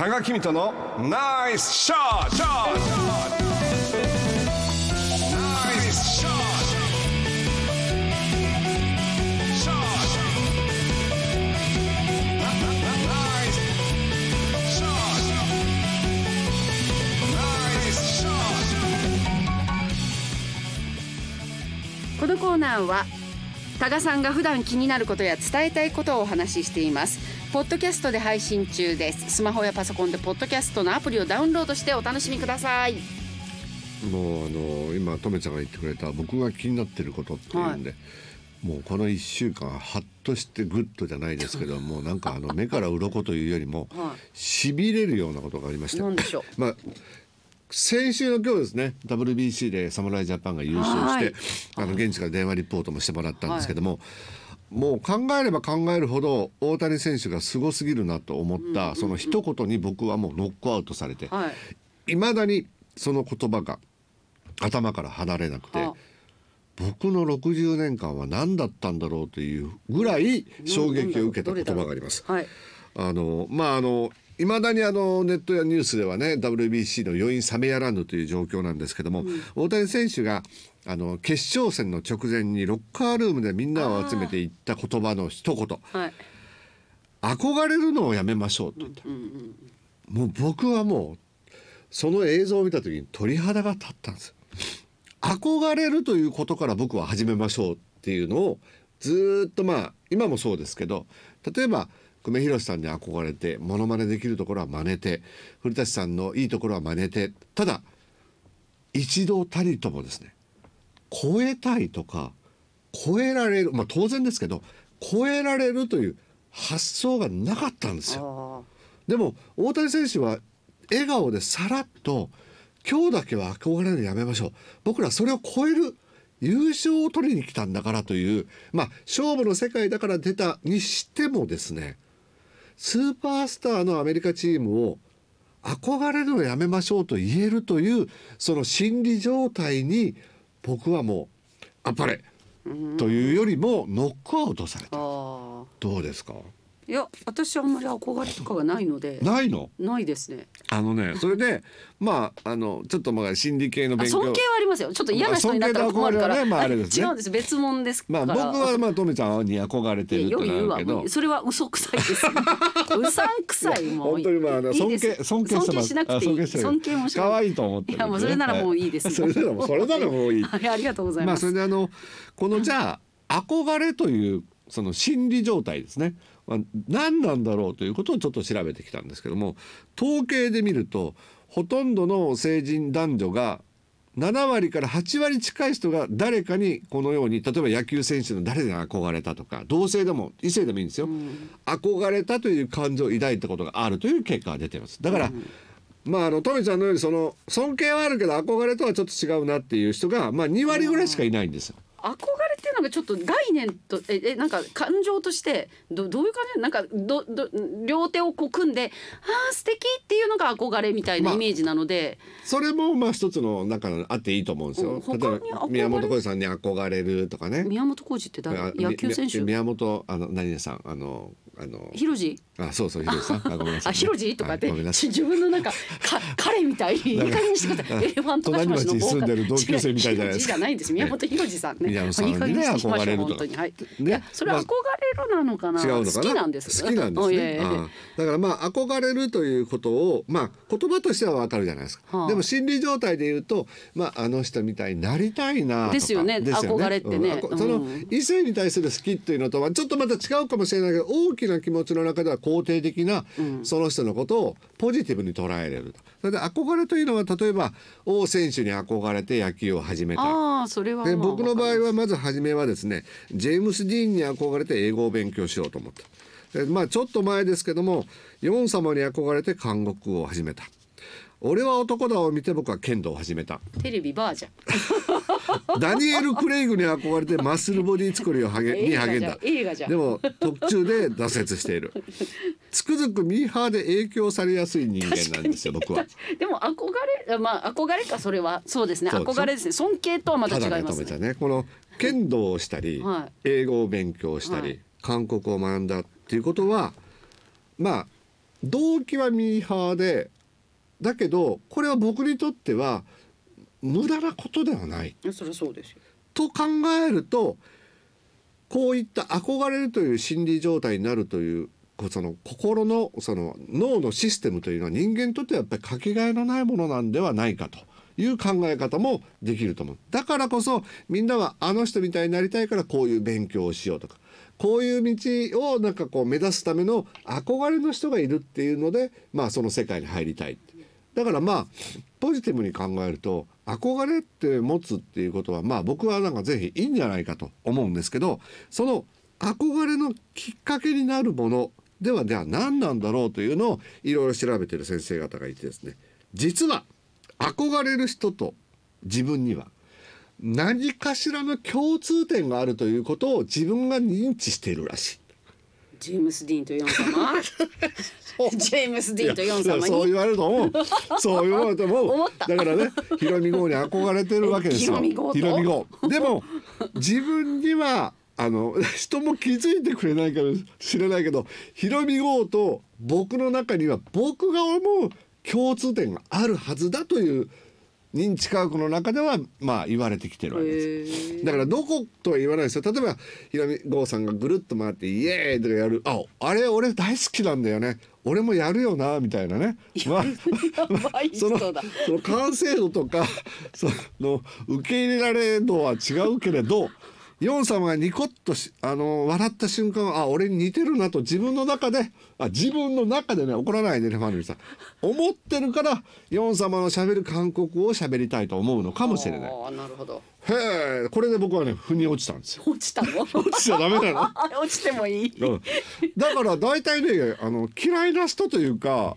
多賀君とのナイスショットナイスショットショットナイスショットナイスショットこのコーナーは多賀さんが普段気になることや伝えたいことをお話ししています。ポッドキャストで配信中です。スマホやパソコンでポッドキャストのアプリをダウンロードしてお楽しみください。もうあの今とめちゃんが言ってくれた僕が気になってることっていうんで、もうこの1週間ハッとしてグッドじゃないですけどもう なんかあの目から鱗というよりもはしびれるようなことがありました何でしょう。まあ先週の今日ですね WBC で侍ジャパンが優勝して、はい。あの現地から電話リポートもしてもらったんですけども、もう考えれば考えるほど大谷選手がすごすぎるなと思った、その一言に僕はもうノックアウトされて、はい。いまだにその言葉が頭から離れなくては僕の60年間は何だったんだろうというぐらい衝撃を受けた言葉があります。はいあのまああのいまだにあのネットやニュースではね WBC の余韻冷めやらぬという状況なんですけども、大谷選手があの決勝戦の直前にロッカールームでみんなを集めて言った言葉の一言。はい「憧れるのをやめましょう」と言った、もう僕はもうその映像を見た時に鳥肌が立ったんです。憧れるということから僕は始めましょうっていうのをずーっとまあ今もそうですけど例えば久米宏さんに憧れてモノマネできるところは真似て古舘さんのいいところは真似てただ一度たりともですね超えたいとか超えられるまあ当然ですけど超えられるという発想がなかったんですよ。あでも大谷選手は笑顔でさらっと「今日だけは憧れるのやめましょう僕らそれを超える優勝を取りに来たんだから」というまあ勝負の世界だから出たにしてもですねスーパースターのアメリカチームを憧れるのをやめましょうと言えるというその心理状態に僕はもうあっぱれというよりもノックアウトされあた。あどうですか？あいや私あんまり憧れとかがないので。ないの？ないですね。あのね それでまああのちょっとまあ心理系のあ勉強。尊敬はありますよ。ちょっと嫌な人になったら困るから、まあねまああれですね。違うんです別物ですまあ僕はまあとめちゃんに憧れてるってなそれは嘘くさいです。うさんくさいもう本当にまあ尊敬尊敬尊敬しなくていい。あ尊敬もし可愛いと思ってね。いやもうそれならもういいです。それならもうそれならもういい。は いありがとうございまあます、それであのこのじゃあ憧れというその心理状態ですね、まあ、何なんだろうということをちょっと調べてきたんですけども統計で見るとほとんどの成人男女が7割から8割近い人が誰かにこのように例えば野球選手の誰に憧れたとか同性でも異性でもいいんですよ、憧れたという感情を抱いたことがあるという結果が出ています。だから、まああのトメちゃんのようにその尊敬はあるけど憧れとはちょっと違うなっていう人がまあ2割ぐらいしかいないんですよ。憧れっていうのがちょっと概念とええなんか感情としてどどういう感じ？なんかどど両手をこう組んであー素敵っていうのが憧れみたいなまあイメージなので、それもまあ一つの中のあっていいと思うんですよ。うん例えば宮本浩次さんに憧れるとかね。宮本浩二って誰？あ野球選手？宮本あの何々さんあのあのヒロジ？あそうそうひろじさん。あごめんなさい、あヒロジ？とかって、はい自分のなんかか彼みたい にいい加減にしてください。エレファントカシマシの隣町に住んでる同級生みたいじゃないですかじゃないんです。宮本ヒロジさんね宮本さんにね。憧れると。本当に。はい、ね。それまあ憧れるなのかな。違うのかな？好きなんです。好きなんですね。だからまあ憧れるということをまあ言葉としてはわかるじゃないですか、はあ。でも心理状態で言うとまああの人みたいになりたいなですよね。憧れってね。そのうん。異性に対する好きっていうのとはちょっとまた違うかもしれないけど大きな気持ちの中では肯定的なその人のことをポジティブに捉えれると。それで憧れというのは例えば王選手に憧れて野球を始めた。ああそれはまあで僕の場合はまず初めはですねジェームス・ディーンに憧れて英語を勉強しようと思った。でまあちょっと前ですけどもヨン様に憧れて韓国語を始めた俺は男だを見て僕は剣道を始めた。るテレビバーじゃんダニエル・クレイグに憧れてマッスルボディ作りを励に励ん。だ。映画じゃん。でも途中で挫折している。つくづくミーハーで影響されやすい人間なんですよ僕は。でも憧れまあ憧れかそれはそうですね。憧れですね。尊敬とはまた違いますね。ね。この剣道をしたり、はい。英語を勉強したり、はい。韓国を学んだっていうことはまあ動機はミーハーでだけどこれは僕にとっては無駄なことではない。そそうですよ。と考えるとこういった憧れるという心理状態になるというその心のその脳のシステムというのは人間にとってはやっぱりかけがえのないものなんではないかという考え方もできると思う。だからこそみんなはあの人みたいになりたいからこういう勉強をしようとかこういう道をなんかこう目指すための憧れの人がいるっていうのでまあその世界に入りたいだからまあポジティブに考えると憧れって持つっていうことはまあ僕はなんかぜひいいんじゃないかと思うんですけどその憧れのきっかけになるものではでは何なんだろうというのをいろいろ調べてる先生方がいてですね実は憧れる人と自分には何かしらの共通点があるということを自分が認知しているらしい。ジェームス・ディーンとヨン様。ジェームス・ディーンとヨン様に。そう言われると思う。そう言われると思う。思った。だからねヒロミ号に憧れてるわけですよ。ヒロミ号でも自分にはあの人も気づいてくれないかもしれないけどヒロミ号と僕の中には僕が思う共通点があるはずだという認知科学の中ではまあ言われてきてるわけです。だからどことは言わないですよ。例えばひろみ郷さんがぐるっと回って「イエーイ!」とかやる「ああれ俺大好きなんだよね。俺もやるよな」みたいなね、まあ、そのその完成度とかその受け入れられ度は違うけれどヨン様がニコッとしあの笑った瞬間あ俺に似てるなと自分の中であ自分の中でね怒らないでねファンさん。思ってるからヨン様のしゃべる韓国語をしゃべりたいと思うのかもしれない。なるほど。へえこれで僕はね腑に落ちたんですよ。落ちたの？落ちちゃダメなの？落ちてもいい。うん。だから大体ねあの嫌いな人というか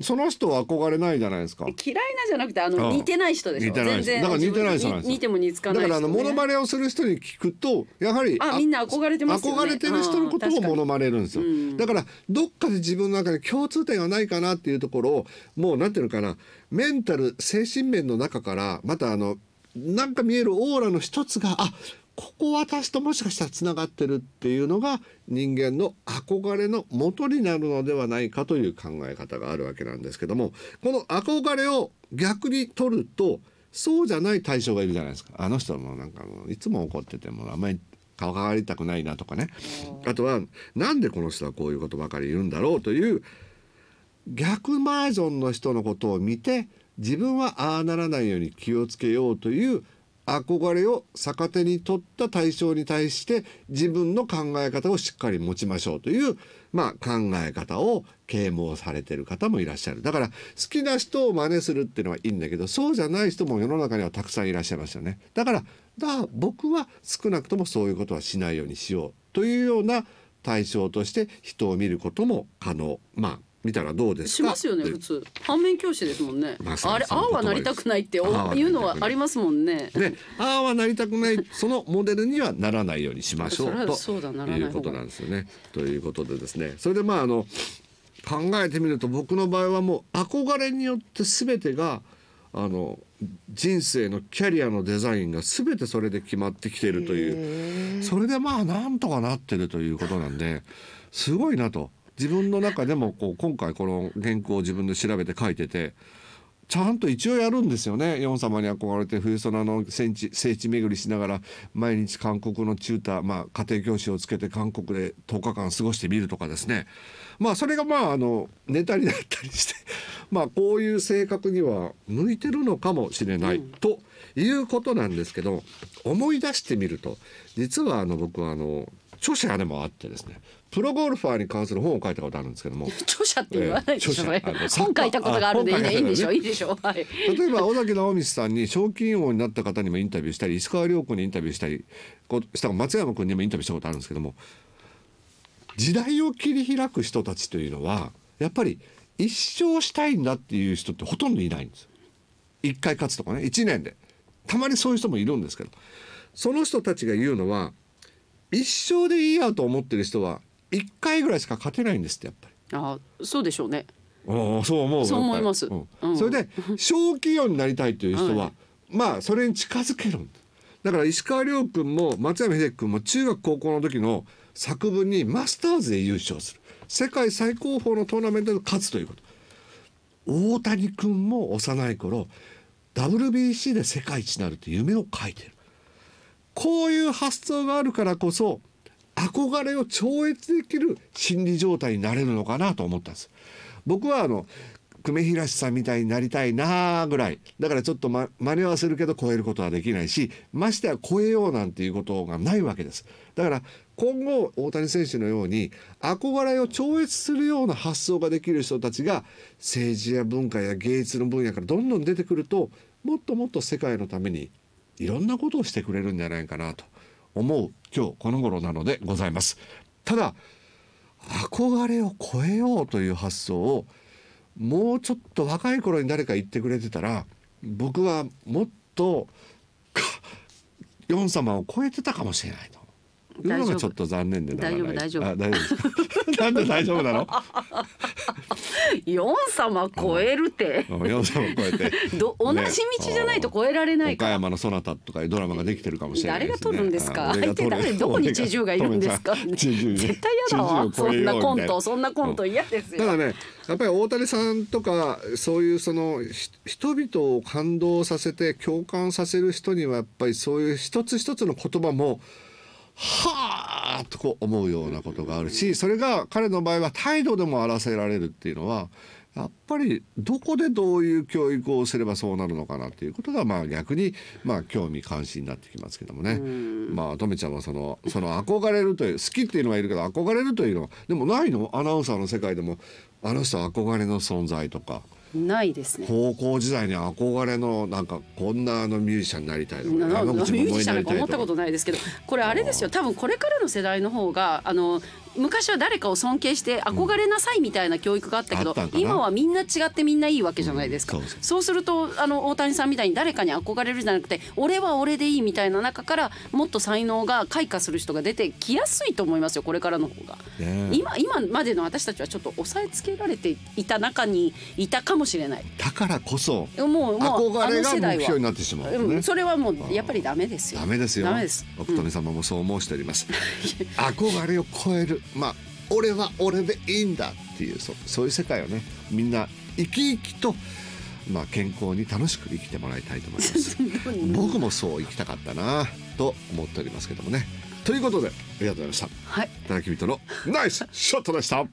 その人は憧れないじゃないですか。嫌いなじゃなくてあのうん。似てない人でしょ？似てないだから似てない人なんです似ても似つかないだからあのモノマネをする人に聞くとやはりあみんな憧れてますよね。憧れてる人のことをモノマネるんですよ、うん。だからどっかで自分の中で共通点がないかなっていうところをもうなんていうのかな。メンタル精神面の中からまたあのなんか見えるオーラの一つがあここ私ともしかしたらつながってるっていうのが人間の憧れの元になるのではないかという考え方があるわけなんですけどもこの憧れを逆に取るとそうじゃない対象がいるじゃないですか。あの人はもうなんかいつも怒っててもあんまり関わりたくないなとかね。あとはなんでこの人はこういうことばかり言うんだろうという逆バージョンの人のことを見て自分はああならないように気をつけようという憧れを逆手に取った対象に対して自分の考え方をしっかり持ちましょうという、まあ、考え方を啓蒙されてる方もいらっしゃる。だから好きな人を真似するっていうのはいいんだけどそうじゃない人も世の中にはたくさんいらっしゃいますよね。だからだから僕は少なくともそういうことはしないようにしようというような対象として人を見ることも可能。まあ見たらどうですか？しますよね普通。反面教師ですもんね、まさにあれああはなりたくないってい。いうのはありますもんね。ね、ああはなりたくないそのモデルにはならないようにしましょうとそうだならないいうことなんですよね。ということでですね。それでまああの考えてみると僕の場合はもう憧れによって全てがあの人生のキャリアのデザインが全てそれで決まってきているという。それでまあなんとかなってるということなんですごいなと自分の中でもこう今回この原稿を自分で調べて書いててちゃんと一応やるんですよね。ヨン様に憧れて冬空の聖地聖地巡りしながら毎日韓国のチューター、まあ、家庭教師をつけて韓国で10日間過ごしてみるとかですね。まあそれがまああのネタになったりして まあこういう性格には向いてるのかもしれない、ということなんですけど思い出してみると実はあの僕はあの著者でもあってですねプロゴルファーに関する本を書いたことあるんですけども 著者って言わないでしょ、ええ著者あの本書いたことがあるんでいい,、ね、いいんでしょあいいでしょはい。例えば尾崎直道さんに賞金王になった方にもインタビューしたり石川遼君にインタビューしたりこうした松山君にもインタビューしたことあるんですけども時代を切り開く人たちというのはやっぱり一生したいんだっていう人ってほとんどいないんです。一回勝つとかね一年で。たまにそういう人もいるんですけど。その人たちが言うのは一生でいいやと思ってる人は一回ぐらいしか勝てないんですってやっぱり。あそうでしょうね。ああそう思うそう思います。うん。うん。それで小企業になりたいという人は、はい。まあそれに近づけるんだだから石川遼君も松山英樹君も中学高校の時の作文にマスターズで優勝する。世界最高峰のトーナメントで勝つということ。大谷君も幼い頃 WBC で世界一になるって夢を書いてるこういう発想があるからこそ憧れを超越できる心理状態になれるのかなと思ったんです。僕はあの久米宏さんみたいになりたいなぐらい。だからちょっと、ま、真似はするけど超えることはできないしましては超えようなんていうことがないわけです。だから今後大谷選手のように憧れを超越するような発想ができる人たちが政治や文化や芸術の分野からどんどん出てくるともっともっと世界のためにいろんなことをしてくれるんじゃないかなと思う今日この頃なのでございます。ただ憧れを超えようという発想をもうちょっと若い頃に誰か言ってくれてたら僕はもっとかヨン様を超えてたかもしれないというのがちょっと残念で大丈夫大丈夫。あ大丈夫 なんで大丈夫なの？ヨン様超えるって、うん。ヨン様を超えて。ど同じ道じゃないと超えられない岡山のそなたとかいうドラマができてるかもしれない誰が撮るんですか？相手誰？どこにチェジュがいるんですか？絶対嫌だわ。そんなコントそんなコント嫌ですよ、ただねやっぱり大谷さんとかそういうそのひ人々を感動させて共感させる人にはやっぱりそういう一つ一つの言葉もはあとこう思うようなことがあるしそれが彼の場合は態度でも表せられるっていうのはやっぱりどこでどういう教育をすればそうなるのかなっていうことがまあ逆にまあ興味関心になってきますけどもね。まあとめちゃんはそのその憧れるという好きっていうのはいるけど憧れるというのはでもないの？アナウンサーの世界でもあの人は憧れの存在とかないですね。高校時代に憧れのなんかこんなあのミュージシャンになりたいとかミュージシャンなんか思ったことないですけどこれあれですよ。多分これからの世代の方があの昔は誰かを尊敬して憧れなさいみたいな教育があったけど、あったん今はみんな違ってみんないいわけじゃないですか、うんそうそう。するとあの大谷さんみたいに誰かに憧れるじゃなくて俺は俺でいいみたいな中からもっと才能が開花する人が出てきやすいと思いますよこれからの方が。ね今今までの私たちはちょっと押さえつけられていた中にいたかもしれない。だからこそもうもう憧れが目標になってしまううんね。それはもうやっぱりダメですよ。ダメですよ。ダメです。奥富様もそう申しております、憧れを超えるまあ俺は俺でいいんだっていうそそういう世界をねみんな生き生きとまあ健康に楽しく生きてもらいたいと思います。僕もそう生きたかったなと思っておりますけどもね。ということでありがとうございました。はい。田中人のナイスショットでした